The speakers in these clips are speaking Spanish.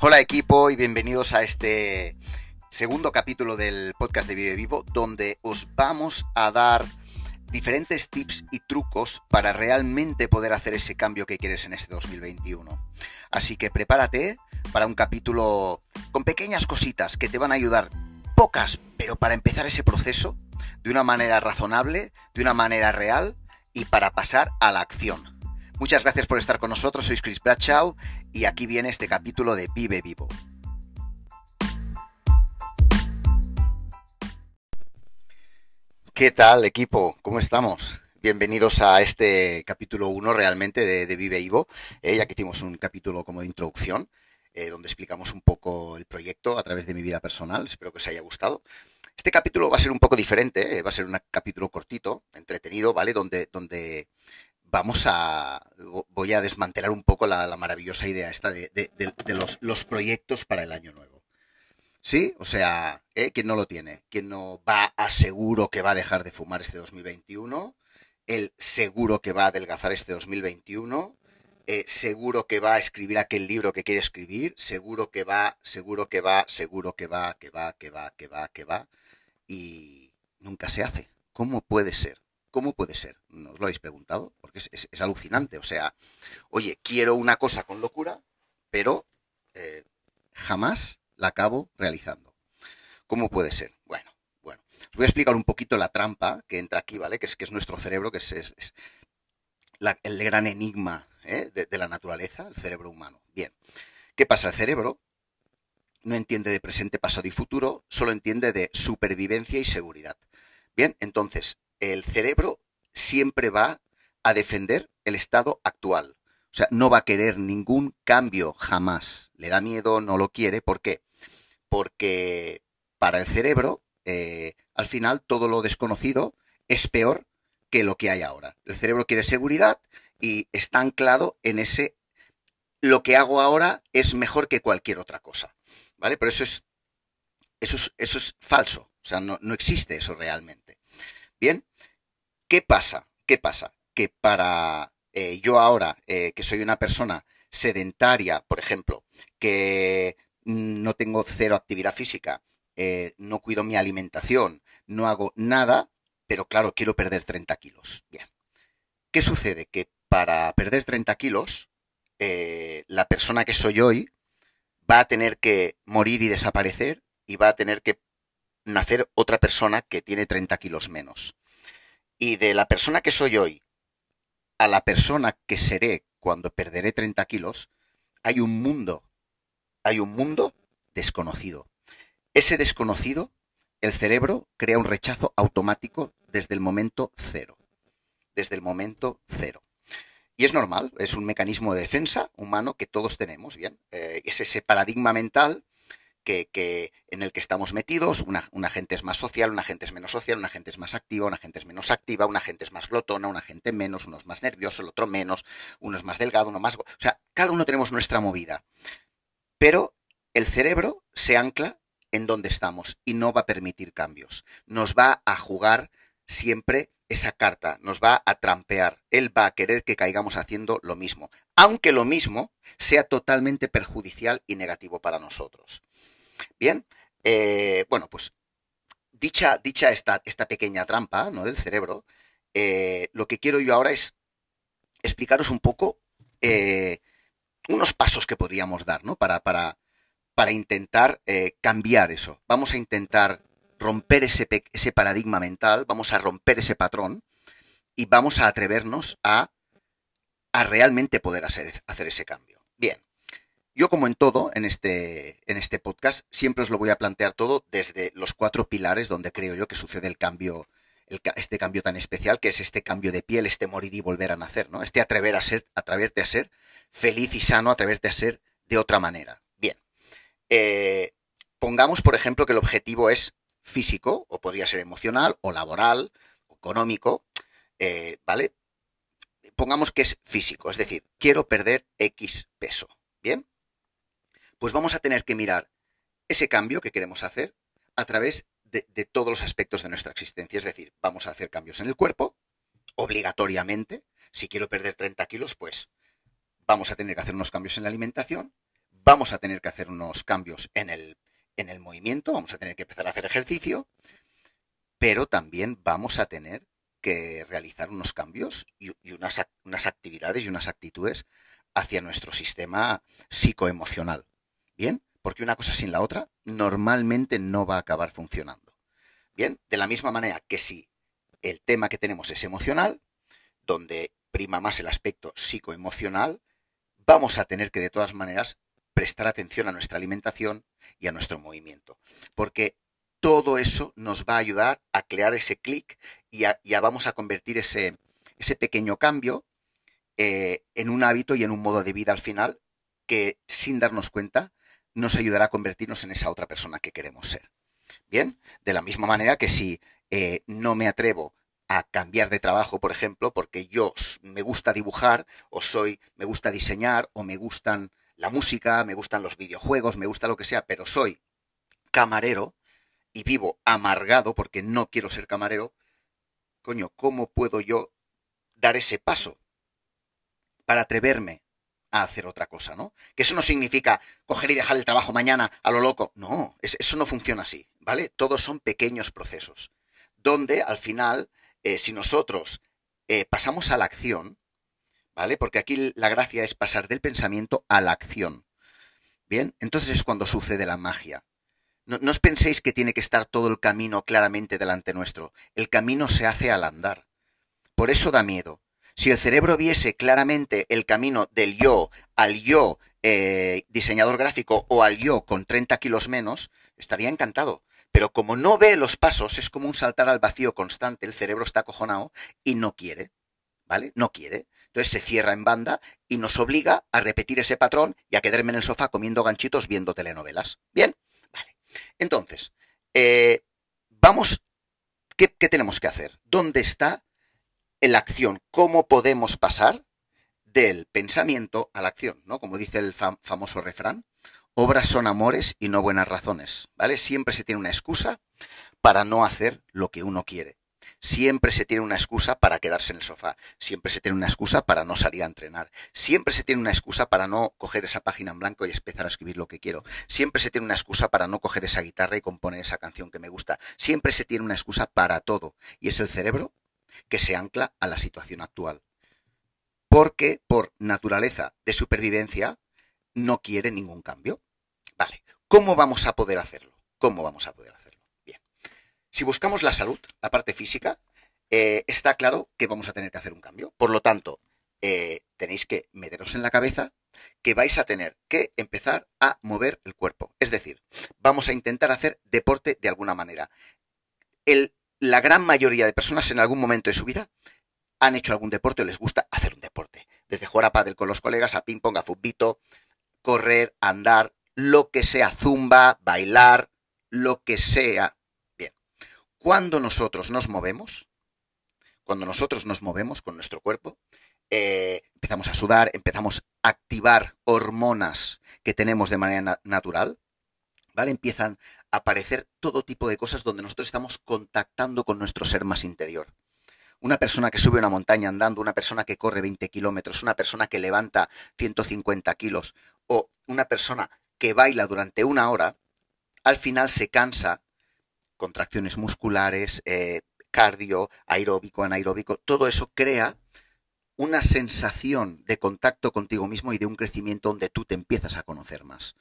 Hola equipo y bienvenidos a este segundo capítulo del podcast de Vive Vivo donde os vamos a dar diferentes tips y trucos para realmente poder hacer ese cambio que quieres en este 2021. Así que prepárate para un capítulo con pequeñas cositas que te van a ayudar, pocas, pero para empezar ese proceso de una manera razonable, de una manera real y para pasar a la acción. Muchas gracias por estar con nosotros, soy Chris Bradshaw y aquí viene este capítulo de Vive Vivo. ¿Qué tal equipo? ¿Cómo estamos? Bienvenidos a este capítulo 1 realmente de, Vive Vivo, eh, ya que hicimos un capítulo como de introducción, eh, donde explicamos un poco el proyecto a través de mi vida personal. Espero que os haya gustado. Este capítulo va a ser un poco diferente, eh, va a ser un capítulo cortito, entretenido, ¿vale? Donde, donde vamos a. Voy a desmantelar un poco la, maravillosa idea esta de, los, proyectos para el año nuevo. ¿Sí? O sea, ¿eh? ¿quién no lo tiene? ¿Quién no va a seguro que va a dejar de fumar este 2021? El seguro que va a adelgazar este 2021. Eh, seguro que va a escribir aquel libro que quiere escribir. Seguro que va, seguro que va, seguro que va, que va, que va, que va, que va. Y nunca se hace. ¿Cómo puede ser? ¿Cómo puede ser? ¿No os lo habéis preguntado? Porque es, alucinante. O sea, oye, quiero una cosa con locura, pero eh, jamás la acabo realizando. ¿Cómo puede ser? Bueno, bueno. Os voy a explicar un poquito la trampa que entra aquí, ¿vale? Que es, que es nuestro cerebro, que es, el gran enigma ¿eh? de, de la naturaleza, el cerebro humano. Bien. ¿Qué pasa? El cerebro no entiende de presente, pasado y futuro, solo entiende de supervivencia y seguridad. Bien, entonces, el cerebro siempre va a defender el estado actual. O sea, no va a querer ningún cambio jamás. Le da miedo, no lo quiere. ¿Por qué? Porque para el cerebro, eh, al final, todo lo desconocido es peor que lo que hay ahora. El cerebro quiere seguridad y está anclado en ese lo que hago ahora es mejor que cualquier otra cosa. ¿Vale? Pero eso es, eso es, eso es falso. O sea, no, no existe eso realmente. Bien, ¿Qué pasa? ¿Qué pasa? Que para eh, yo ahora, eh, que soy una persona sedentaria, por ejemplo, que no tengo cero actividad física, eh, no cuido mi alimentación, no hago nada, pero claro, quiero perder 30 kilos. Bien. ¿Qué sucede? Que para perder 30 kilos, la persona que soy hoy va a tener que morir y desaparecer y va a tener que nacer otra persona que tiene 30 kilos menos. Y de la persona que soy hoy a la persona que seré cuando perderé 30 kilos, hay un mundo, hay un mundo desconocido. Ese desconocido, el cerebro crea un rechazo automático desde el momento cero. Desde el momento cero. Y es normal, es un mecanismo de defensa humano que todos tenemos, bien. Eh, es ese paradigma mental que, en el que estamos metidos. Una, gente es más social, una gente es menos social, una gente es más activa, una gente es menos activa, una gente es más glotona, una gente menos, uno es más nervioso, el otro menos, uno es más delgado, uno más... O sea, cada uno tenemos nuestra movida. Pero el cerebro se ancla en donde estamos y no va a permitir cambios. Nos va a jugar siempre esa carta, nos va a trampear. Él va a querer que caigamos haciendo lo mismo, aunque lo mismo sea totalmente perjudicial y negativo para nosotros. Bien, eh, bueno, pues dicha, dicha esta, esta, pequeña trampa ¿no? del cerebro, eh, lo que quiero yo ahora es explicaros un poco eh, unos pasos que podríamos dar ¿no? para, para, para intentar cambiar eso. Vamos a intentar romper ese, ese paradigma mental, vamos a romper ese patrón y vamos a atrevernos a, a realmente poder hacer, hacer ese cambio. Bien, yo, como en todo, en este, en este podcast, siempre os lo voy a plantear todo desde los cuatro pilares donde creo yo que sucede el cambio, este cambio tan especial, que es este cambio de piel, este morir y volver a nacer, ¿no? Este atrever a ser, atreverte a ser feliz y sano, atreverte a ser de otra manera. Bien. Eh, pongamos, por ejemplo, que el objetivo es físico, o podría ser emocional, o laboral, o económico, eh, ¿vale? Pongamos que es físico, es decir, quiero perder X peso. Bien pues vamos a tener que mirar ese cambio que queremos hacer a través de, todos los aspectos de nuestra existencia. Es decir, vamos a hacer cambios en el cuerpo, obligatoriamente. Si quiero perder 30 kilos, pues vamos a tener que hacer unos cambios en la alimentación, vamos a tener que hacer unos cambios en el, en el movimiento, vamos a tener que empezar a hacer ejercicio, pero también vamos a tener que realizar unos cambios y, unas, unas actividades y unas actitudes hacia nuestro sistema psicoemocional. ¿Bien? Porque una cosa sin la otra normalmente no va a acabar funcionando. Bien, de la misma manera que si el tema que tenemos es emocional, donde prima más el aspecto psicoemocional, vamos a tener que de todas maneras prestar atención a nuestra alimentación y a nuestro movimiento. Porque todo eso nos va a ayudar a crear ese clic y, ya vamos a convertir ese, ese pequeño cambio eh, en un hábito y en un modo de vida al final que sin darnos cuenta nos ayudará a convertirnos en esa otra persona que queremos ser. Bien, de la misma manera que si eh, no me atrevo a cambiar de trabajo, por ejemplo, porque yo me gusta dibujar, o soy, me gusta diseñar, o me gustan la música, me gustan los videojuegos, me gusta lo que sea, pero soy camarero y vivo amargado porque no quiero ser camarero, coño, ¿cómo puedo yo dar ese paso para atreverme hacer otra cosa, ¿no? Que eso no significa coger y dejar el trabajo mañana a lo loco. No, eso no funciona así, ¿vale? Todos son pequeños procesos, donde al final, eh, si nosotros eh, pasamos a la acción, ¿vale? Porque aquí la gracia es pasar del pensamiento a la acción. Bien, entonces es cuando sucede la magia. No os penséis que tiene que estar todo el camino claramente delante nuestro. El camino se hace al andar. Por eso da miedo. Si el cerebro viese claramente el camino del yo al yo eh, diseñador gráfico o al yo con 30 kilos menos, estaría encantado. Pero como no ve los pasos, es como un saltar al vacío constante, el cerebro está acojonado y no quiere, ¿vale? No quiere. Entonces se cierra en banda y nos obliga a repetir ese patrón y a quedarme en el sofá comiendo ganchitos viendo telenovelas. ¿Bien? Vale. Entonces, eh, vamos, ¿qué, ¿qué tenemos que hacer? ¿Dónde está en la acción, cómo podemos pasar del pensamiento a la acción, ¿no? Como dice el famoso refrán, obras son amores y no buenas razones, ¿vale? Siempre se tiene una excusa para no hacer lo que uno quiere. Siempre se tiene una excusa para quedarse en el sofá. Siempre se tiene una excusa para no salir a entrenar. Siempre se tiene una excusa para no coger esa página en blanco y empezar a escribir lo que quiero. Siempre se tiene una excusa para no coger esa guitarra y componer esa canción que me gusta. Siempre se tiene una excusa para todo. Y es el cerebro que se ancla a la situación actual. Porque por naturaleza de supervivencia no quiere ningún cambio. Vale, ¿cómo vamos a poder hacerlo? ¿Cómo vamos a poder hacerlo? Bien, si buscamos la salud, la parte física, eh, está claro que vamos a tener que hacer un cambio. Por lo tanto, eh, tenéis que meteros en la cabeza que vais a tener que empezar a mover el cuerpo. Es decir, vamos a intentar hacer deporte de alguna manera. El la gran mayoría de personas en algún momento de su vida han hecho algún deporte o les gusta hacer un deporte. Desde jugar a pádel con los colegas, a ping pong, a futbito, correr, andar, lo que sea, zumba, bailar, lo que sea. Bien, cuando nosotros nos movemos, cuando nosotros nos movemos con nuestro cuerpo, eh, empezamos a sudar, empezamos a activar hormonas que tenemos de manera natural, ¿vale? Empiezan aparecer todo tipo de cosas donde nosotros estamos contactando con nuestro ser más interior. Una persona que sube una montaña andando, una persona que corre 20 kilómetros, una persona que levanta 150 kilos o una persona que baila durante una hora, al final se cansa, contracciones musculares, eh, cardio, aeróbico, anaeróbico, todo eso crea una sensación de contacto contigo mismo y de un crecimiento donde tú te empiezas a conocer más.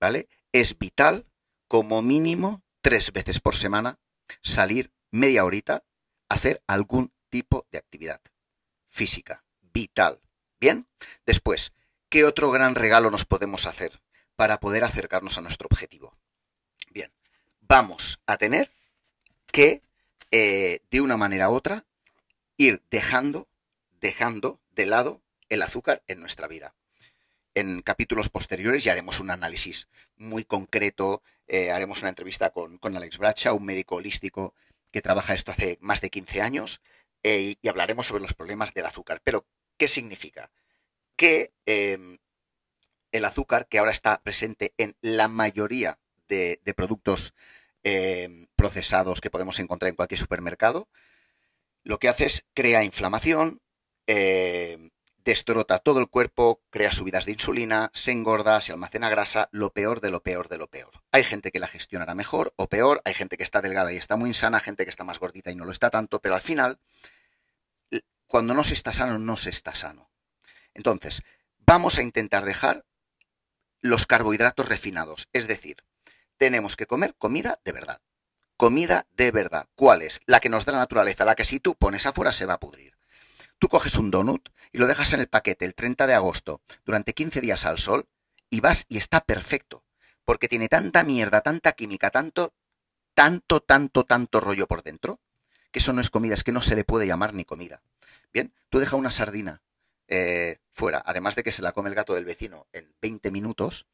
¿Vale? Es vital como mínimo tres veces por semana, salir media horita, hacer algún tipo de actividad física, vital. Bien, después, ¿qué otro gran regalo nos podemos hacer para poder acercarnos a nuestro objetivo? Bien, vamos a tener que, eh, de una manera u otra, ir dejando, dejando de lado el azúcar en nuestra vida en capítulos posteriores ya haremos un análisis muy concreto, eh, haremos una entrevista con, Alex Bracha, un médico holístico que trabaja esto hace más de 15 años, eh, y hablaremos sobre los problemas del azúcar. Pero, ¿qué significa? Que em, el azúcar, que ahora está presente en la mayoría de, productos em, procesados que podemos encontrar en cualquier supermercado, lo que hace es crea inflamación, em, destrota todo el cuerpo, crea subidas de insulina, se engorda, se almacena grasa, lo peor de lo peor de lo peor. Hay gente que la gestionará mejor o peor, hay gente que está delgada y está muy insana, gente que está más gordita y no lo está tanto, pero al final, cuando no se está sano, no se está sano. Entonces, vamos a intentar dejar los carbohidratos refinados, es decir, tenemos que comer comida de verdad. Comida de verdad. ¿Cuál es? La que nos da la naturaleza, la que si tú pones afuera se va a pudrir. Tú coges un donut y lo dejas en el paquete el 30 de agosto durante 15 días al sol y vas y está perfecto. Porque tiene tanta mierda, tanta química, tanto, tanto, tanto, tanto rollo por dentro, que eso no es comida, es que no se le puede llamar ni comida. Bien, tú dejas una sardina eh, fuera, además de que se la come el gato del vecino en 20 minutos,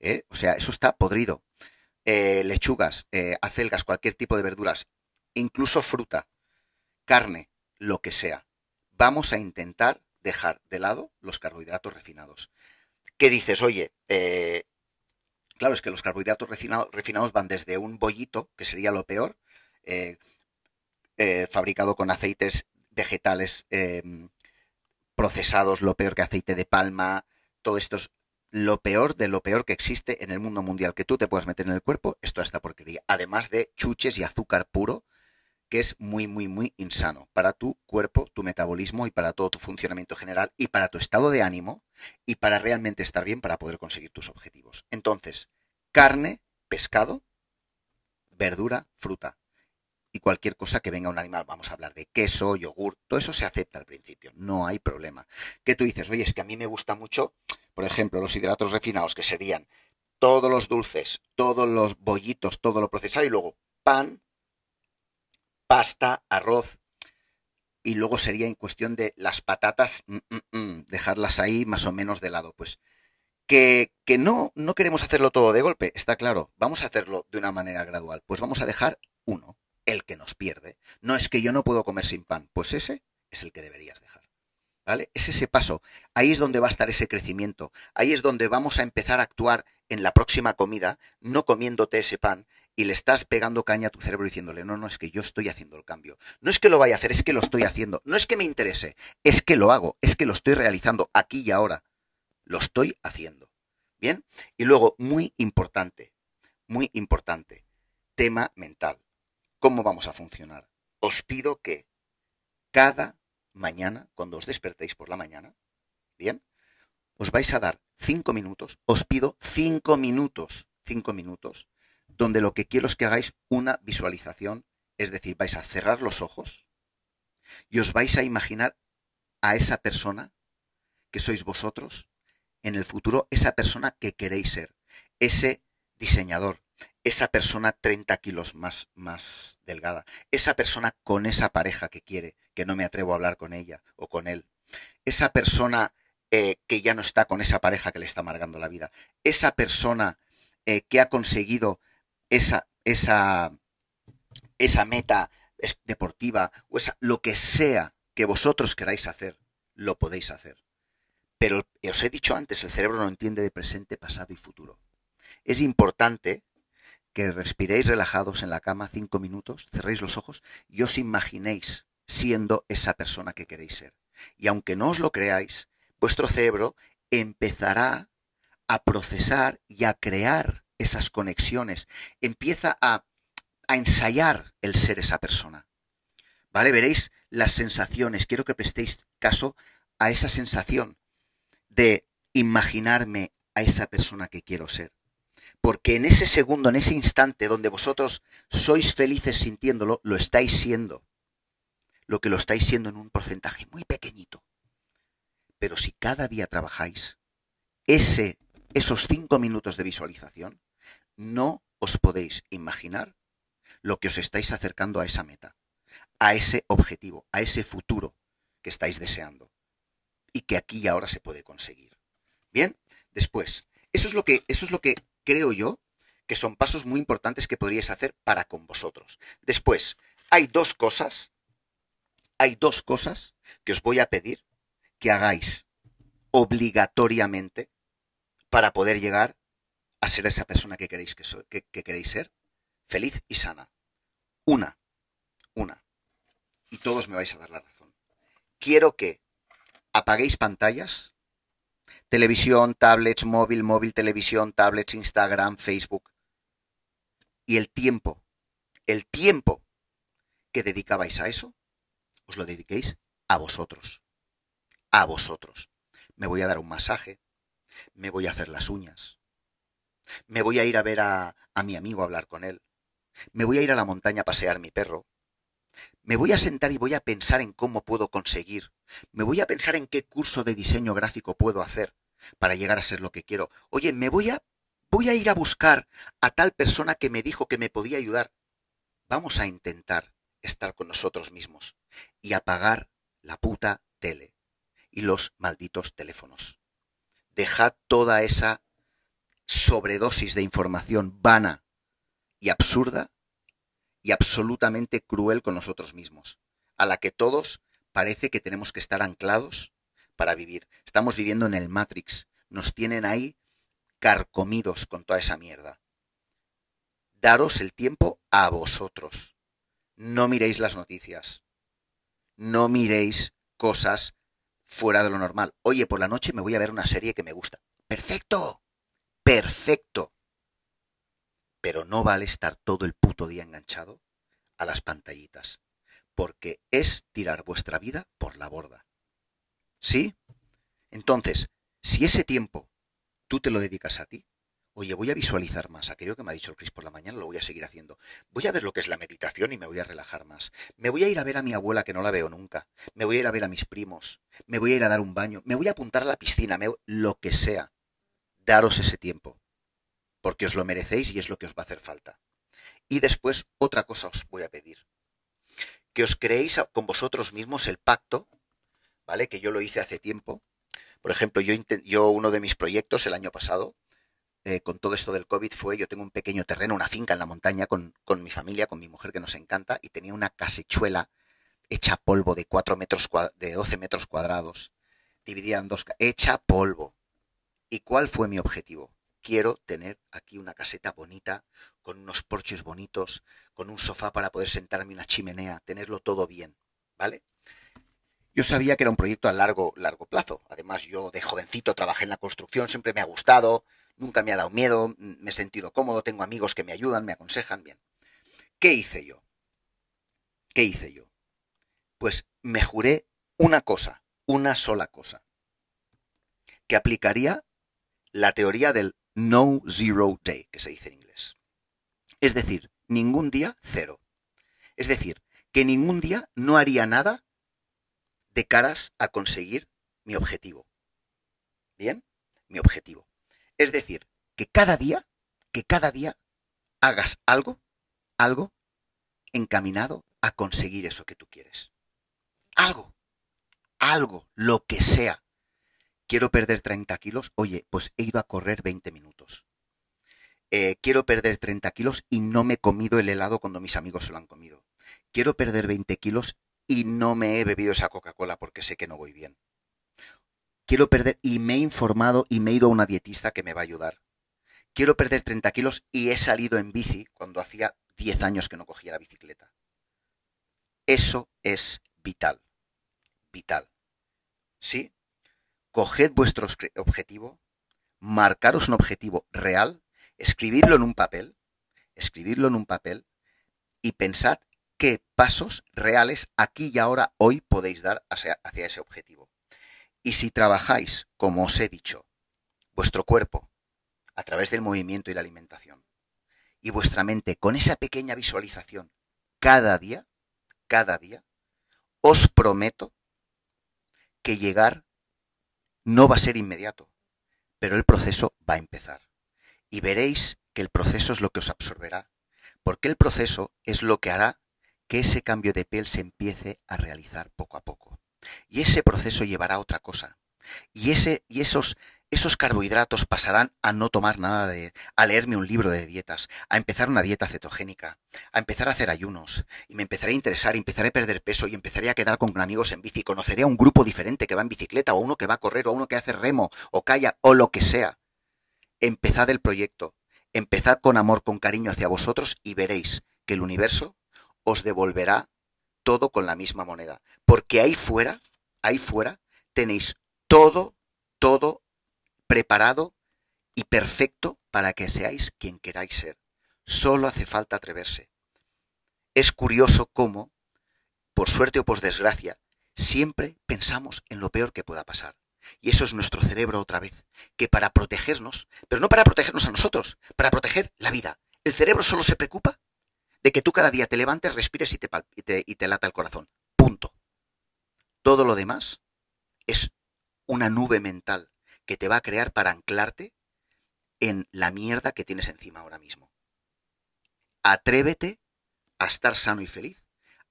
eh, o sea, eso está podrido. Eh, lechugas, acelgas, cualquier tipo de verduras, incluso fruta, carne, lo que sea vamos a intentar dejar de lado los carbohidratos refinados. ¿Qué dices? Oye, eh, claro, es que los carbohidratos refinados van desde un bollito, que sería lo peor, eh, eh, fabricado con aceites vegetales em, procesados, lo peor que aceite de palma, todo esto es lo peor de lo peor que existe en el mundo mundial que tú te puedas meter en el cuerpo, esto es esta porquería. Además de chuches y azúcar puro, que es muy, muy, muy insano para tu cuerpo, tu metabolismo y para todo tu funcionamiento general y para tu estado de ánimo y para realmente estar bien para poder conseguir tus objetivos. Entonces, carne, pescado, verdura, fruta y cualquier cosa que venga un animal. Vamos a hablar de queso, yogur, todo eso se acepta al principio, no hay problema. Que tú dices, oye, es que a mí me gusta mucho, por ejemplo, los hidratos refinados, que serían todos los dulces, todos los bollitos, todo lo procesado y luego pan, pasta, arroz, y luego sería en cuestión de las patatas, mm, mm, mm, dejarlas ahí más o menos de lado. Pues que, que, no, no queremos hacerlo todo de golpe, está claro, vamos a hacerlo de una manera gradual. Pues vamos a dejar uno, el que nos pierde. No es que yo no puedo comer sin pan, pues ese es el que deberías dejar. ¿Vale? Es ese paso. Ahí es donde va a estar ese crecimiento. Ahí es donde vamos a empezar a actuar en la próxima comida, no comiéndote ese pan y le estás pegando caña a tu cerebro diciéndole, no, no, es que yo estoy haciendo el cambio. No es que lo vaya a hacer, es que lo estoy haciendo. No es que me interese, es que lo hago, es que lo estoy realizando aquí y ahora. Lo estoy haciendo. ¿Bien? Y luego, muy importante, muy importante, tema mental. ¿Cómo vamos a funcionar? Os pido que cada mañana, cuando os despertéis por la mañana, ¿bien? Os vais a dar cinco minutos, os pido cinco minutos, cinco minutos donde lo que quiero es que hagáis una visualización, es decir, vais a cerrar los ojos y os vais a imaginar a esa persona que sois vosotros en el futuro, esa persona que queréis ser, ese diseñador, esa persona 30 kilos más, más delgada, esa persona con esa pareja que quiere, que no me atrevo a hablar con ella o con él, esa persona eh, que ya no está con esa pareja que le está amargando la vida, esa persona eh, que ha conseguido esa, esa, esa meta deportiva o esa, lo que sea que vosotros queráis hacer, lo podéis hacer. Pero os he dicho antes, el cerebro no entiende de presente, pasado y futuro. Es importante que respiréis relajados en la cama cinco minutos, cerréis los ojos y os imaginéis siendo esa persona que queréis ser. Y aunque no os lo creáis, vuestro cerebro empezará a procesar y a crear esas conexiones, empieza a, ensayar el ser esa persona. ¿Vale? Veréis las sensaciones. Quiero que prestéis caso a esa sensación de imaginarme a esa persona que quiero ser. Porque en ese segundo, en ese instante donde vosotros sois felices sintiéndolo, lo estáis siendo. Lo que lo estáis siendo en un porcentaje muy pequeñito. Pero si cada día trabajáis ese, esos cinco minutos de visualización, no os podéis imaginar lo que os estáis acercando a esa meta, a ese objetivo, a ese futuro que estáis deseando y que aquí y ahora se puede conseguir. Bien, después, eso es lo que, eso es lo que creo yo que son pasos muy importantes que podríais hacer para con vosotros. Después, hay dos cosas, hay dos cosas que os voy a pedir que hagáis obligatoriamente para poder llegar a ser esa persona que queréis, que, queréis ser, feliz y sana. Una, una. Y todos me vais a dar la razón. Quiero que apaguéis pantallas, televisión, tablets, móvil, móvil, televisión, tablets, Instagram, Facebook, y el tiempo, el tiempo que dedicabais a eso, os lo dediquéis a vosotros, a vosotros. Me voy a dar un masaje, me voy a hacer las uñas, me voy a ir a ver a, a mi amigo a hablar con él, me voy a ir a la montaña a pasear mi perro, me voy a sentar y voy a pensar en cómo puedo conseguir, me voy a pensar en qué curso de diseño gráfico puedo hacer para llegar a ser lo que quiero. Oye, me voy a voy a ir a buscar a tal persona que me dijo que me podía ayudar. Vamos a intentar estar con nosotros mismos y apagar la puta tele y los malditos teléfonos. Dejad toda esa sobredosis de información vana y absurda y absolutamente cruel con nosotros mismos, a la que todos parece que tenemos que estar anclados para vivir. Estamos viviendo en el Matrix, nos tienen ahí carcomidos con toda esa mierda. Daros el tiempo a vosotros. No miréis las noticias. No miréis cosas fuera de lo normal. Oye, por la noche me voy a ver una serie que me gusta. Perfecto. Perfecto. Pero no vale estar todo el puto día enganchado a las pantallitas, porque es tirar vuestra vida por la borda. ¿Sí? Entonces, si ese tiempo tú te lo dedicas a ti. Oye, voy a visualizar más. Aquello que me ha dicho el Cris por la mañana lo voy a seguir haciendo. Voy a ver lo que es la meditación y me voy a relajar más. Me voy a ir a ver a mi abuela que no la veo nunca. Me voy a ir a ver a mis primos. Me voy a ir a dar un baño. Me voy a apuntar a la piscina. Lo que sea. Daros ese tiempo. Porque os lo merecéis y es lo que os va a hacer falta. Y después otra cosa os voy a pedir. Que os creéis con vosotros mismos el pacto, ¿vale? Que yo lo hice hace tiempo, por ejemplo, yo, yo uno de mis proyectos el año pasado, eh, con todo esto del COVID, fue, yo tengo un pequeño terreno, una finca en la montaña con, con mi familia, con mi mujer que nos encanta, y tenía una casechuela hecha polvo de 4 metros, de 12 metros cuadrados, dividida en dos, hecha polvo. ¿Y cuál fue mi objetivo? Quiero tener aquí una caseta bonita, con unos porches bonitos, con un sofá para poder sentarme en una chimenea, tenerlo todo bien, ¿vale? Yo sabía que era un proyecto a largo, largo plazo. Además, yo de jovencito trabajé en la construcción, siempre me ha gustado, nunca me ha dado miedo, me he sentido cómodo, tengo amigos que me ayudan, me aconsejan, bien. ¿Qué hice yo? ¿Qué hice yo? Pues me juré una cosa, una sola cosa, que aplicaría la teoría del no zero day, que se dice en inglés. Es decir, ningún día cero. Es decir, que ningún día no haría nada de caras a conseguir mi objetivo. ¿Bien? Mi objetivo. Es decir, que cada día, que cada día hagas algo, algo encaminado a conseguir eso que tú quieres. Algo, algo, lo que sea. Quiero perder 30 kilos, oye, pues he ido a correr 20 minutos. Eh, quiero perder 30 kilos y no me he comido el helado cuando mis amigos se lo han comido. Quiero perder 20 kilos y no me he bebido esa Coca-Cola porque sé que no voy bien. Quiero perder y me he informado y me he ido a una dietista que me va a ayudar. Quiero perder 30 kilos y he salido en bici cuando hacía 10 años que no cogía la bicicleta. Eso es vital. Vital. ¿Sí? Coged vuestro objetivo, marcaros un objetivo real, escribirlo en un papel, escribirlo en un papel y pensad qué pasos reales aquí y ahora, hoy, podéis dar hacia, ese objetivo. Y si trabajáis, como os he dicho, vuestro cuerpo a través del movimiento y la alimentación, y vuestra mente con esa pequeña visualización cada día, cada día, os prometo que llegar no va a ser inmediato, pero el proceso va a empezar. Y veréis que el proceso es lo que os absorberá, porque el proceso es lo que hará que ese cambio de piel se empiece a realizar poco a poco. Y ese proceso llevará a otra cosa. Y, ese, y esos, esos carbohidratos pasarán a no tomar nada de, a leerme un libro de dietas, a empezar una dieta cetogénica, a empezar a hacer ayunos, y me empezaré a interesar, empezaré a perder peso y empezaré a quedar con amigos en bici, conoceré a un grupo diferente que va en bicicleta, o uno que va a correr, o uno que hace remo, o calla, o lo que sea. Empezad el proyecto, empezad con amor, con cariño hacia vosotros y veréis que el universo os devolverá todo con la misma moneda. Porque ahí fuera, ahí fuera, tenéis todo, todo preparado y perfecto para que seáis quien queráis ser. Solo hace falta atreverse. Es curioso cómo, por suerte o por desgracia, siempre pensamos en lo peor que pueda pasar. Y eso es nuestro cerebro otra vez, que para protegernos, pero no para protegernos a nosotros, para proteger la vida. El cerebro solo se preocupa de que tú cada día te levantes, respires y te, y te, lata el corazón. Punto. Todo lo demás es una nube mental que te va a crear para anclarte en la mierda que tienes encima ahora mismo. Atrévete a estar sano y feliz.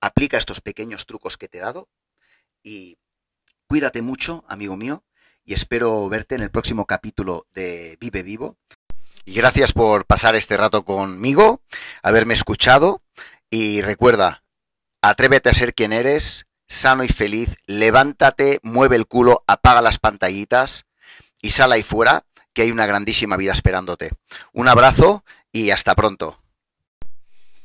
Aplica estos pequeños trucos que te he dado y cuídate mucho, amigo mío, y espero verte en el próximo capítulo de Vive Vivo. Y gracias por pasar este rato conmigo, haberme escuchado y recuerda, atrévete a ser quien eres, sano y feliz, levántate, mueve el culo, apaga las pantallitas y sal ahí fuera, que hay una grandísima vida esperándote. Un abrazo y hasta pronto.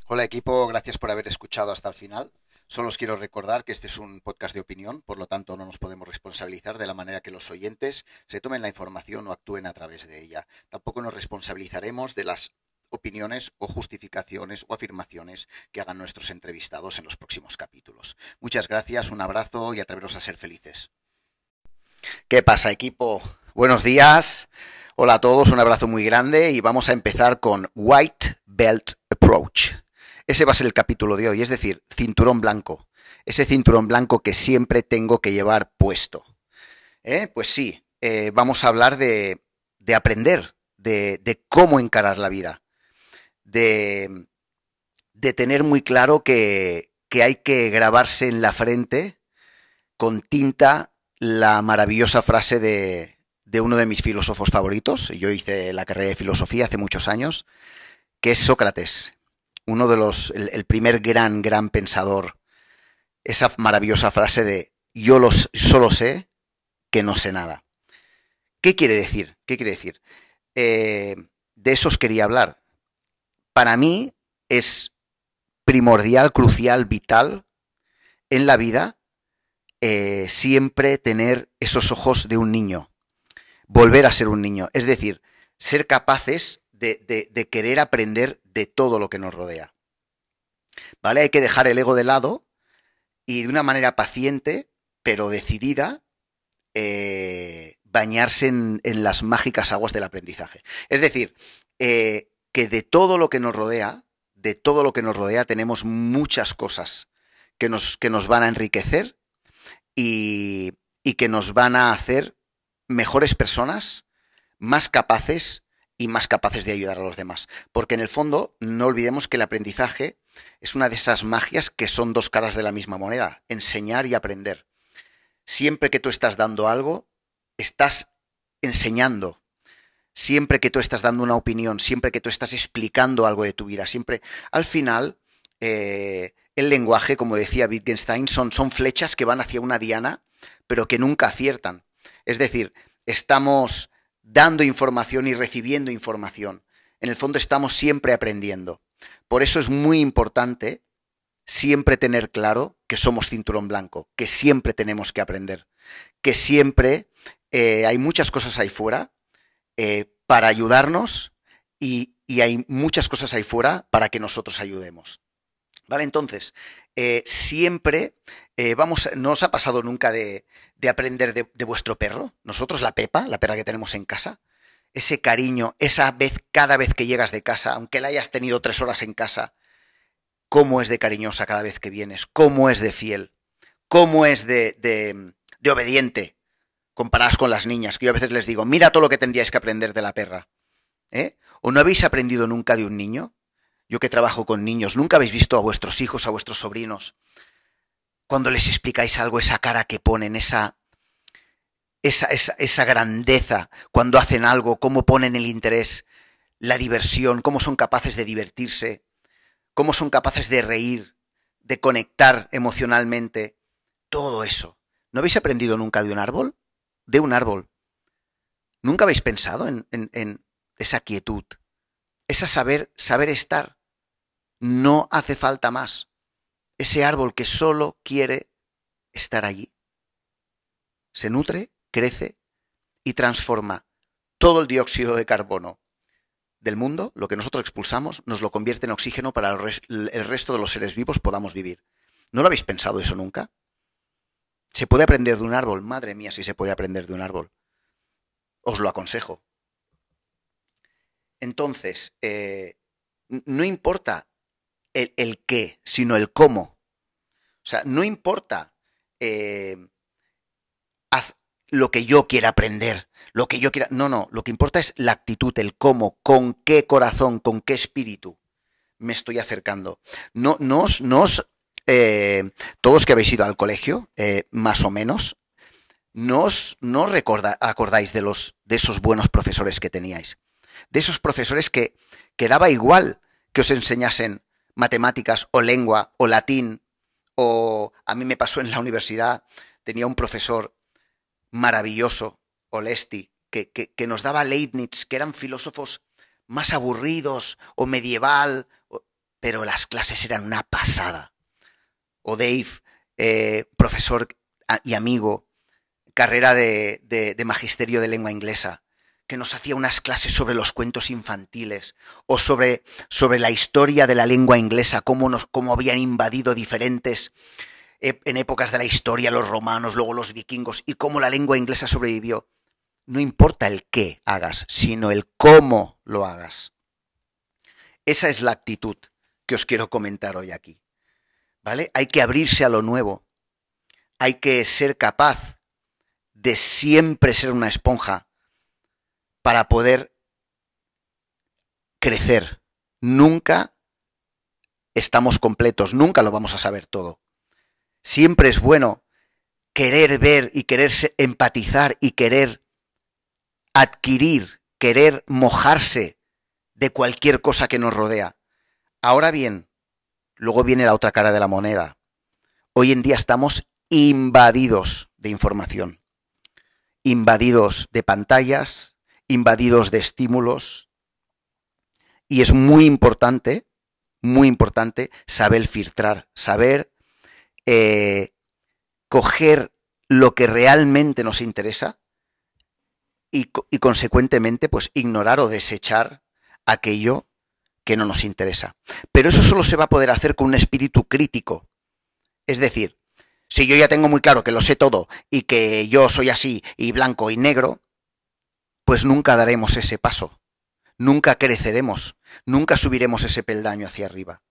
Hola equipo, gracias por haber escuchado hasta el final. Solo os quiero recordar que este es un podcast de opinión, por lo tanto no nos podemos responsabilizar de la manera que los oyentes se tomen la información o actúen a través de ella. Tampoco nos responsabilizaremos de las opiniones o justificaciones o afirmaciones que hagan nuestros entrevistados en los próximos capítulos. Muchas gracias, un abrazo y atreveros a ser felices. ¿Qué pasa equipo? Buenos días. Hola a todos, un abrazo muy grande y vamos a empezar con White Belt Approach. Ese va a ser el capítulo de hoy, es decir, cinturón blanco. Ese cinturón blanco que siempre tengo que llevar puesto. ¿Eh? Pues sí, eh, vamos a hablar de, aprender, de, cómo encarar la vida, de, tener muy claro que, hay que grabarse en la frente con tinta la maravillosa frase de, de uno de mis filósofos favoritos. Yo hice la carrera de filosofía hace muchos años, que es Sócrates uno de los, el, primer gran, gran pensador, esa maravillosa frase de yo los, solo sé que no sé nada. ¿Qué quiere decir? ¿Qué quiere decir? Eh, de eso os quería hablar. Para mí es primordial, crucial, vital en la vida eh, siempre tener esos ojos de un niño, volver a ser un niño, es decir, ser capaces de, querer aprender de todo lo que nos rodea. ¿Vale? Hay que dejar el ego de lado y de una manera paciente, pero decidida, eh, bañarse en, las mágicas aguas del aprendizaje. Es decir, eh, que de todo lo que nos rodea, de todo lo que nos rodea, tenemos muchas cosas que nos, que nos van a enriquecer y que nos van a hacer mejores personas, más capaces y más capaces de ayudar a los demás. Porque en el fondo, no olvidemos que el aprendizaje es una de esas magias que son dos caras de la misma moneda, enseñar y aprender. Siempre que tú estás dando algo, estás enseñando. Siempre que tú estás dando una opinión, siempre que tú estás explicando algo de tu vida, siempre, al final, eh, el lenguaje, como decía Wittgenstein, son, son flechas que van hacia una diana, pero que nunca aciertan. Es decir, estamos dando información y recibiendo información. En el fondo estamos siempre aprendiendo. Por eso es muy importante siempre tener claro que somos cinturón blanco, que siempre tenemos que aprender, que siempre eh, hay muchas cosas ahí fuera eh, para ayudarnos y, hay muchas cosas ahí fuera para que nosotros ayudemos. ¿Vale? Entonces, eh, siempre vamos, no os ha pasado nunca de, de aprender de, vuestro perro? Nosotros, la Pepa, la perra que tenemos en casa, ese cariño, esa vez, cada vez que llegas de casa, aunque la hayas tenido tres horas en casa, cómo es de cariñosa cada vez que vienes, cómo es de fiel, cómo es de, de, de obediente, comparadas con las niñas, que yo a veces les digo, mira todo lo que tendríais que aprender de la perra. ¿Eh? ¿O no habéis aprendido nunca de un niño? Yo que trabajo con niños, nunca habéis visto a vuestros hijos, a vuestros sobrinos, cuando les explicáis algo, esa cara que ponen, esa, esa, esa, grandeza, cuando hacen algo, cómo ponen el interés, la diversión, cómo son capaces de divertirse, cómo son capaces de reír, de conectar emocionalmente, todo eso. ¿No habéis aprendido nunca de un árbol? De un árbol. ¿Nunca habéis pensado en, en, en esa quietud, esa saber, saber estar? No hace falta más ese árbol que solo quiere estar allí. se nutre, crece y transforma todo el dióxido de carbono del mundo, lo que nosotros expulsamos, nos lo convierte en oxígeno para el, el resto de los seres vivos podamos vivir. ¿No lo habéis pensado eso nunca? ¿Se puede aprender de un árbol? Madre mía, si se puede aprender de un árbol. Os lo aconsejo. Entonces, eh, no importa el, qué, sino el cómo. O sea, no importa eh, lo que yo quiera aprender, lo que yo quiera. No, no, lo que importa es la actitud, el cómo, con qué corazón, con qué espíritu me estoy acercando. No, no os, eh, todos que habéis ido al colegio, más o menos, no os no acordáis de, los, de esos buenos profesores que teníais de esos profesores que, que daba igual que os enseñasen matemáticas o lengua o latín o a mí me pasó en la universidad, tenía un profesor maravilloso, Olesti, que, que, nos daba Leibniz, que eran filósofos más aburridos o medieval, pero las clases eran una pasada. O Dave, eh, profesor y amigo, carrera de, de magisterio de lengua inglesa, que nos hacía unas clases sobre los cuentos infantiles o sobre, sobre la historia de la lengua inglesa, cómo, nos, cómo habían invadido diferentes en épocas de la historia los romanos, luego los vikingos y cómo la lengua inglesa sobrevivió. No importa el qué hagas, sino el cómo lo hagas. Esa es la actitud que os quiero comentar hoy aquí. ¿Vale? Hay que abrirse a lo nuevo. Hay que ser capaz de siempre ser una esponja para poder crecer. Nunca estamos completos, nunca lo vamos a saber todo. Siempre es bueno querer ver y querer empatizar y querer adquirir, querer mojarse de cualquier cosa que nos rodea. Ahora bien, luego viene la otra cara de la moneda. Hoy en día estamos invadidos de información, invadidos de pantallas, invadidos de estímulos. Y es muy importante, muy importante saber filtrar, saber eh, coger lo que realmente nos interesa y, y, consecuentemente pues ignorar o desechar aquello que no nos interesa. Pero eso solo se va a poder hacer con un espíritu crítico. Es decir, si yo ya tengo muy claro que lo sé todo y que yo soy así y blanco y negro, pues nunca daremos ese paso, nunca creceremos, nunca subiremos ese peldaño hacia arriba.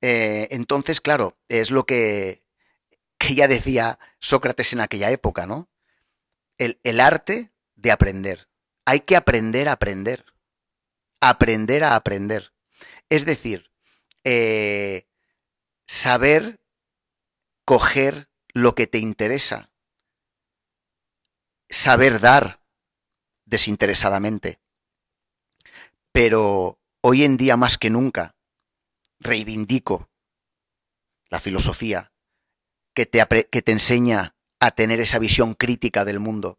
Eh, entonces, claro, es lo que, que, ya decía Sócrates en aquella época, ¿no? El, arte de aprender. Hay que aprender a aprender. Aprender a aprender. Es decir, eh, saber coger lo que te interesa. Saber dar desinteresadamente. Pero hoy en día más que nunca reivindico la filosofía que te, que te enseña a tener esa visión crítica del mundo.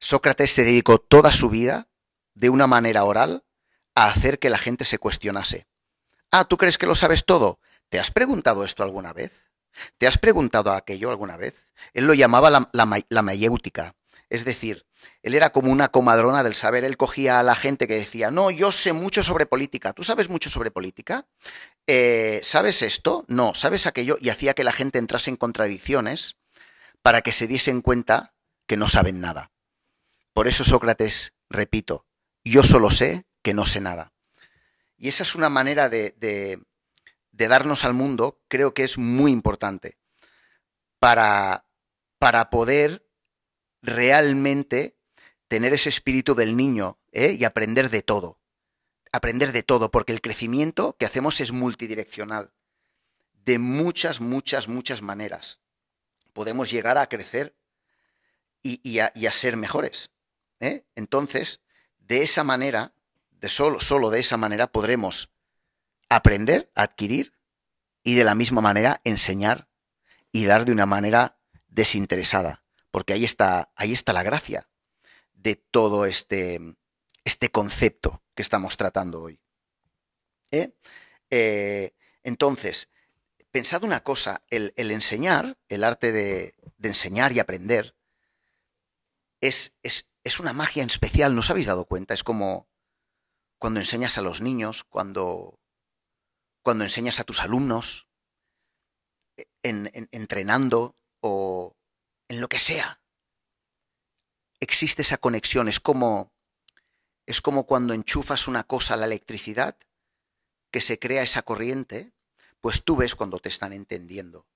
Sócrates se dedicó toda su vida, de una manera oral, a hacer que la gente se cuestionase. Ah, ¿tú crees que lo sabes todo? ¿Te has preguntado esto alguna vez? ¿Te has preguntado aquello alguna vez? Él lo llamaba la, la mayéutica, es decir, él era como una comadrona del saber. Él cogía a la gente que decía, no, yo sé mucho sobre política. ¿Tú sabes mucho sobre política? Eh, ¿Sabes esto? No, ¿sabes aquello? Y hacía que la gente entrase en contradicciones para que se diesen cuenta que no saben nada. Por eso Sócrates, repito, yo solo sé que no sé nada. Y esa es una manera de, de, de darnos al mundo, creo que es muy importante, para, para poder realmente tener ese espíritu del niño ¿eh? y aprender de todo. Aprender de todo, porque el crecimiento que hacemos es multidireccional. De muchas, muchas, muchas maneras. Podemos llegar a crecer y, a, ser mejores. ¿eh? Entonces, de esa manera, de solo, solo de esa manera podremos aprender, adquirir y de la misma manera enseñar y dar de una manera desinteresada porque ahí está, ahí está la gracia de todo este, este concepto que estamos tratando hoy. ¿Eh? Eh, entonces, pensad una cosa, el, enseñar, el arte de, enseñar y aprender, es, es, es, una magia en especial, ¿no os habéis dado cuenta? Es como cuando enseñas a los niños, cuando, cuando enseñas a tus alumnos, en, entrenando o en lo que sea. Existe esa conexión, es como, es como cuando enchufas una cosa a la electricidad, que se crea esa corriente, pues tú ves cuando te están entendiendo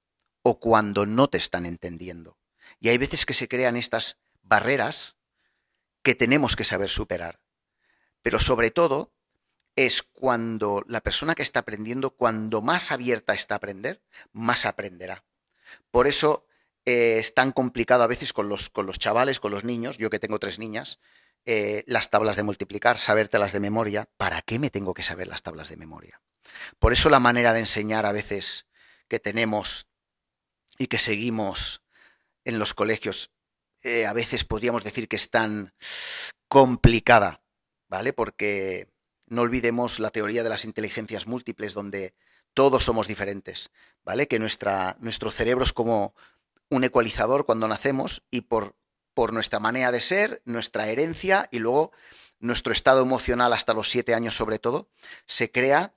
o cuando no te están entendiendo. Y hay veces que se crean estas barreras que tenemos que saber superar. Pero sobre todo es cuando la persona que está aprendiendo, cuando más abierta está a aprender, más aprenderá. Por eso eh, es tan complicado a veces con los, con los chavales, con los niños, yo que tengo tres niñas, eh, las tablas de multiplicar, sabértelas de memoria. ¿Para qué me tengo que saber las tablas de memoria? Por eso la manera de enseñar a veces que tenemos y que seguimos en los colegios, eh, a veces podríamos decir que es tan complicada, ¿vale? Porque no olvidemos la teoría de las inteligencias múltiples, donde todos somos diferentes, ¿vale? Que nuestra, nuestro cerebro es como un ecualizador cuando nacemos y por, por nuestra manera de ser, nuestra herencia y luego nuestro estado emocional hasta los siete años sobre todo, se crea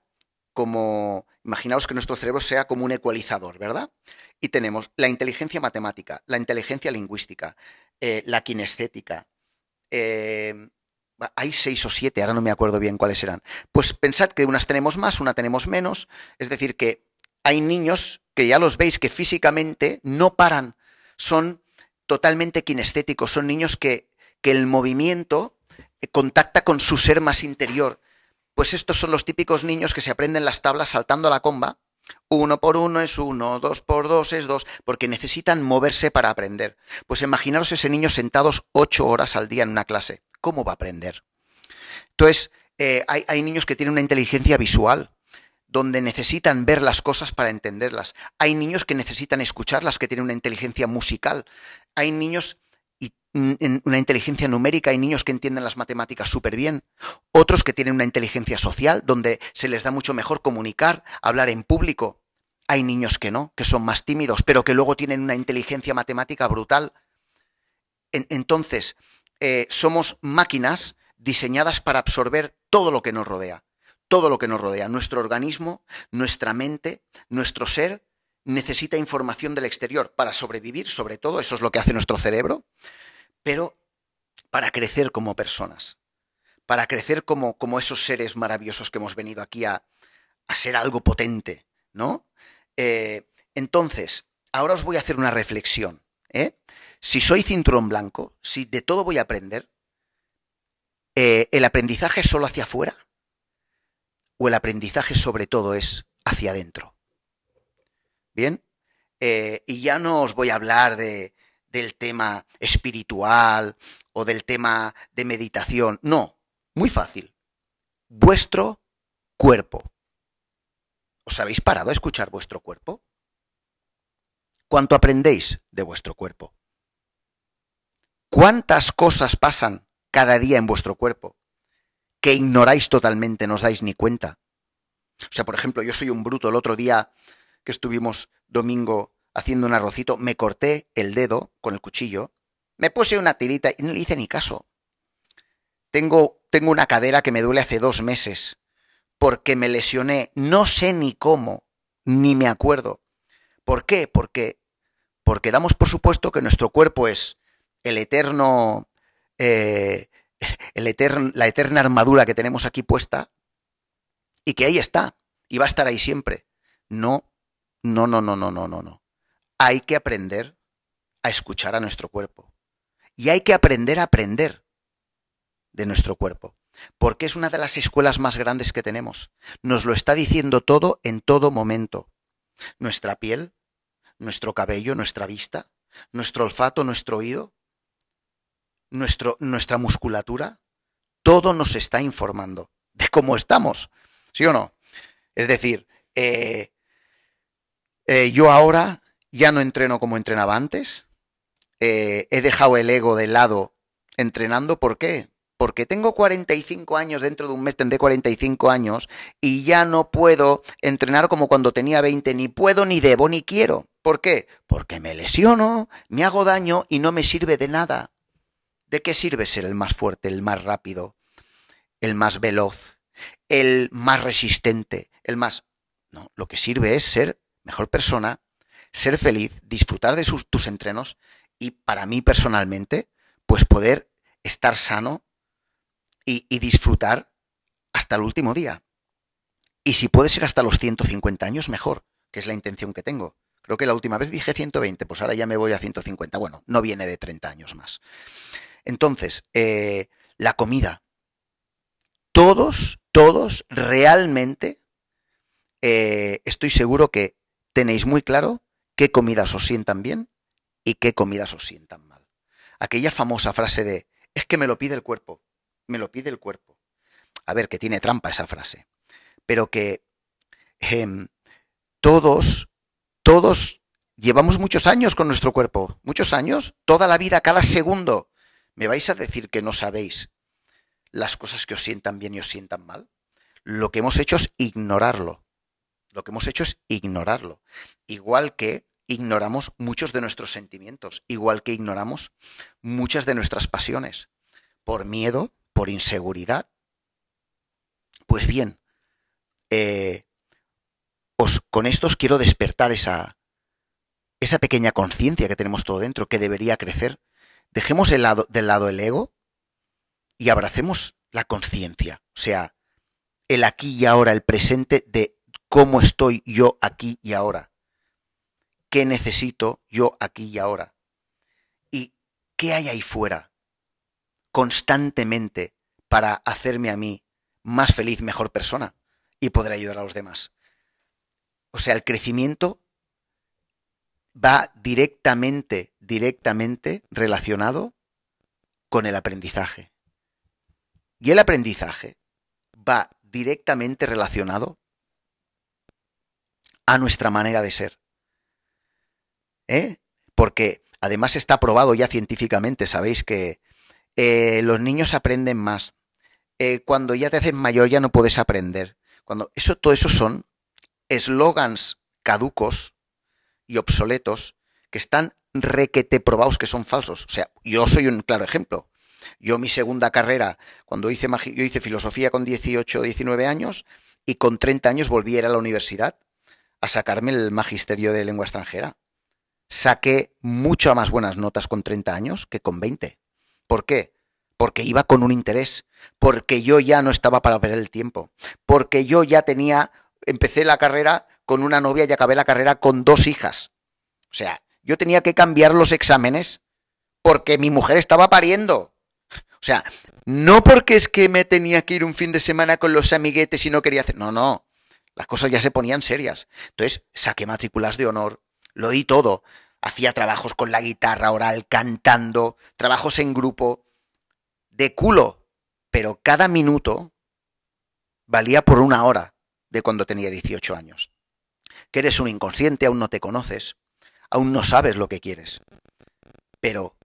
como, imaginaos que nuestro cerebro sea como un ecualizador, ¿verdad? Y tenemos la inteligencia matemática, la inteligencia lingüística, eh, la kinestética, eh, hay seis o siete, ahora no me acuerdo bien cuáles eran. Pues pensad que unas tenemos más, una tenemos menos, es decir, que hay niños que ya los veis que físicamente no paran, son totalmente kinestéticos, son niños que, que el movimiento contacta con su ser más interior. Pues estos son los típicos niños que se aprenden las tablas saltando a la comba. Uno por uno es uno, dos por dos es dos, porque necesitan moverse para aprender. Pues imaginaros ese niño sentados ocho horas al día en una clase. ¿cómo va a aprender? Entonces, eh, hay, niños que tienen una inteligencia visual, donde necesitan ver las cosas para entenderlas. Hay niños que necesitan escucharlas, que tienen una inteligencia musical. Hay niños una inteligencia numérica, hay niños que entienden las matemáticas súper bien. Otros que tienen una inteligencia social, donde se les da mucho mejor comunicar, hablar en público. Hay niños que no, que son más tímidos, pero que luego tienen una inteligencia matemática brutal. entonces, eh, somos máquinas diseñadas para absorber todo lo que nos rodea, todo lo que nos rodea. Nuestro organismo, nuestra mente, nuestro ser necesita información del exterior para sobrevivir, sobre todo, eso es lo que hace nuestro cerebro, pero para crecer como personas, para crecer como, como esos seres maravillosos que hemos venido aquí a, a ser algo potente, ¿no? Eh, entonces, ahora os voy a hacer una reflexión. ¿eh? Si soy cinturón blanco, si de todo voy a aprender, eh, ¿el aprendizaje es solo hacia afuera? ¿O el aprendizaje sobre todo es hacia adentro? Bien, eh, y ya no os voy a hablar de, del tema espiritual o del tema de meditación, no, muy fácil. Vuestro cuerpo. ¿Os habéis parado a escuchar vuestro cuerpo? ¿Cuánto aprendéis de vuestro cuerpo? ¿Cuántas cosas pasan cada día en vuestro cuerpo que ignoráis totalmente, no os dais ni cuenta? O sea, por ejemplo, yo soy un bruto. El otro día que estuvimos domingo haciendo un arrocito, me corté el dedo con el cuchillo, me puse una tirita y no le hice ni caso. Tengo, tengo una cadera que me duele hace dos meses porque me lesioné, no sé ni cómo, ni me acuerdo. ¿Por qué? Porque, porque damos por supuesto que nuestro cuerpo es el eterno, eh, la eterna armadura que tenemos aquí puesta y que ahí está y va a estar ahí siempre. No, no, no, no, no, no, no, no. Hay que aprender a escuchar a nuestro cuerpo y hay que aprender a aprender de nuestro cuerpo, porque es una de las escuelas más grandes que tenemos. Nos lo está diciendo todo en todo momento. Nuestra piel, nuestro cabello, nuestra vista, nuestro olfato, nuestro oído, nuestro, nuestra musculatura, todo nos está informando de cómo estamos, ¿sí o no? Es decir, eh, eh, yo ahora ya no entreno como entrenaba antes, eh, he dejado el ego de lado entrenando, ¿por qué? porque tengo 45 años, dentro de un mes tendré 45 años y ya no puedo entrenar como cuando tenía 20, ni puedo, ni debo, ni quiero. ¿Por qué? Porque me lesiono, me hago daño y no me sirve de nada. ¿De qué sirve ser el más fuerte, el más rápido, el más veloz, el más resistente, el más... No, lo que sirve es ser mejor persona, ser feliz, disfrutar de sus, tus entrenos y para mí personalmente, pues poder estar sano y, disfrutar hasta el último día. Y si puede ser hasta los 150 años, mejor, que es la intención que tengo. Creo que la última vez dije 120, pues ahora ya me voy a 150. Bueno, no viene de 30 años más. Entonces, eh, la comida. Todos, todos realmente eh, estoy seguro que tenéis muy claro qué comidas os sientan bien y qué comidas os sientan mal. Aquella famosa frase de, es que me lo pide el cuerpo me lo pide el cuerpo. A ver, que tiene trampa esa frase, pero que em, todos, todos llevamos muchos años con nuestro cuerpo, muchos años, toda la vida, cada segundo. ¿Me vais a decir que no sabéis las cosas que os sientan bien y os sientan mal? Lo que hemos hecho es ignorarlo. Lo que hemos hecho es ignorarlo. Igual que ignoramos muchos de nuestros sentimientos, igual que ignoramos muchas de nuestras pasiones, por miedo, por inseguridad. Pues bien, eh, os, con esto os quiero despertar esa, esa pequeña conciencia que tenemos todo dentro, que debería crecer. Dejemos el lado, del lado el ego y abracemos la conciencia, o sea, el aquí y ahora, el presente de cómo estoy yo aquí y ahora. ¿Qué necesito yo aquí y ahora? ¿Y qué hay ahí fuera? constantemente para hacerme a mí más feliz, mejor persona y poder ayudar a los demás. O sea, el crecimiento va directamente, directamente relacionado con el aprendizaje. Y el aprendizaje va directamente relacionado a nuestra manera de ser. ¿Eh? Porque además está probado ya científicamente, sabéis que eh, los niños aprenden más. Eh, cuando ya te haces mayor ya no puedes aprender. Cuando eso, todo eso son eslogans caducos y obsoletos que están requete probados que son falsos. O sea, yo soy un claro ejemplo. Yo mi segunda carrera, cuando hice, yo hice filosofía con 18 o 19 años y con 30 años volví a ir a la universidad a sacarme el magisterio de lengua extranjera. Saqué mucho más buenas notas con 30 años que con 20. ¿Por qué? Porque iba con un interés, porque yo ya no estaba para perder el tiempo, porque yo ya tenía, empecé la carrera con una novia y acabé la carrera con dos hijas. O sea, yo tenía que cambiar los exámenes porque mi mujer estaba pariendo. O sea, no porque es que me tenía que ir un fin de semana con los amiguetes y no quería hacer. No, no. Las cosas ya se ponían serias. Entonces, saqué matrículas de honor, lo di todo hacía trabajos con la guitarra oral, cantando, trabajos en grupo, de culo, pero cada minuto valía por una hora de cuando tenía 18 años. Que eres un inconsciente, aún no te conoces, aún no sabes lo que quieres, pero